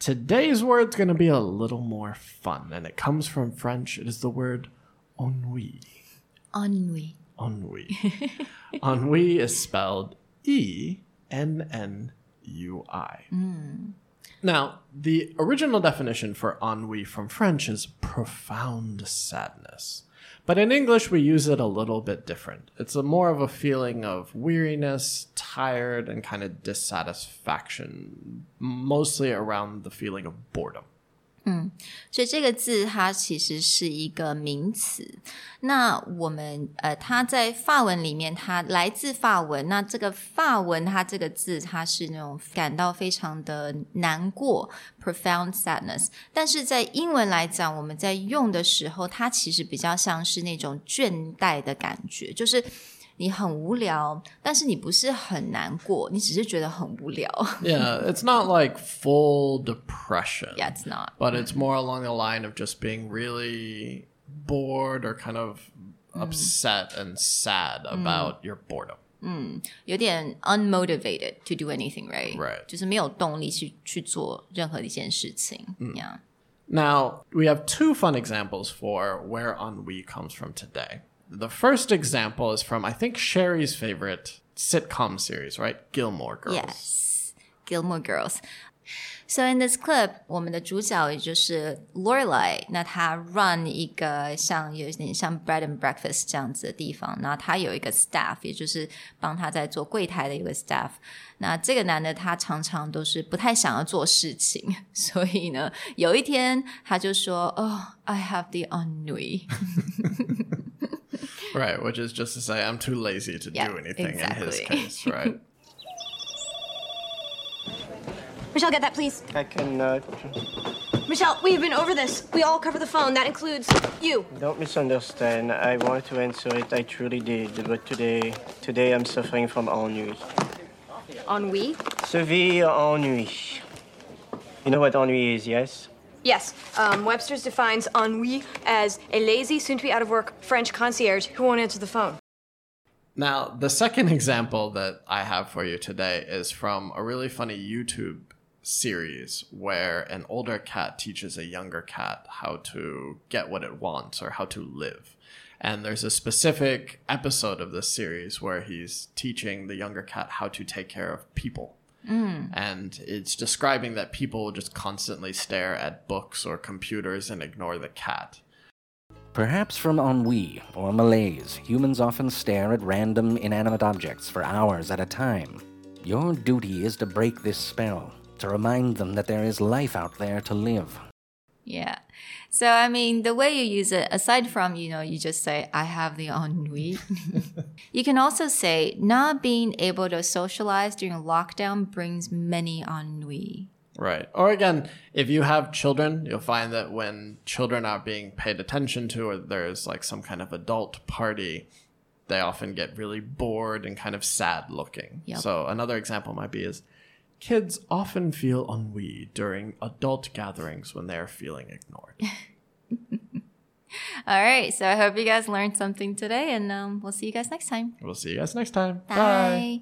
Today's word's going to be a little more fun, and it comes from French. It is the word ennui. Ennui. Ennui. ennui is spelled E N N U I. Hmm. Now, the original definition for ennui from French is profound sadness. But in English, we use it a little bit different. It's a more of a feeling of weariness, tired, and kind of dissatisfaction, mostly around the feeling of boredom. Hmm. 所以这个字它其实是一个名词。那我们呃，它在法文里面，它来自法文。那这个法文它这个字，它是那种感到非常的难过 （profound sadness）。但是在英文来讲，我们在用的时候，它其实比较像是那种倦怠的感觉，就是你很无聊，但是你不是很难过，你只是觉得很无聊。 Yeah, it's not like full depression. yeah, it's not. but it's more along the line of just being really bored or kind of upset and sad about your boredom. 有点 unmotivated to do anything, right? Right. 就是没有动力去去做任何的一件事情。Yeah. Now, we have two fun examples for where ennui comes from today. The first example is from, I think, Sherry's favorite sitcom series, right? Gilmore Girls. Yes. Gilmore Girls. So in this clip，我们的主角也就是 Lorelai，那她 run 一个像有点像 bread and breakfast 这样子的地方，然后他有一个 staff，也就是帮他在做柜台的一个 staff。那这个男的他常常都是不太想要做事情，所以呢，有一天他就说：“哦、i have the ennui。 Right, which is just to say, I'm too lazy to Yeah, do anything in his case, right? Michel, get that, please. I can, uh, Michel, we've been over this. We all cover the phone. That includes you. don't misunderstand. I wanted to answer it. I truly did. But today, today I'm suffering from ennui. Ennui? Severe ennui. You know what ennui is, yes? Yes. Um, Webster's defines ennui as a lazy, soon to be out of work French concierge who won't answer the phone. Now, the second example that I have for you today is from a really funny YouTube series where an older cat teaches a younger cat how to get what it wants or how to live. And there's a specific episode of this series where he's teaching the younger cat how to take care of people. Mm. And it's describing that people just constantly stare at books or computers and ignore the cat. Perhaps from ennui or malaise, humans often stare at random inanimate objects for hours at a time. Your duty is to break this spell, to remind them that there is life out there to live. Yeah. So I mean, the way you use it, aside from you know, you just say I have the ennui. you can also say not being able to socialize during lockdown brings many ennui. Right. Or again, if you have children, you'll find that when children are being paid attention to or there's like some kind of adult party, they often get really bored and kind of sad looking. Yep. So another example might be is kids often feel ennui during adult gatherings when they are feeling ignored. All right. So I hope you guys learned something today, and um, we'll see you guys next time. we'll see you guys next time. Bye.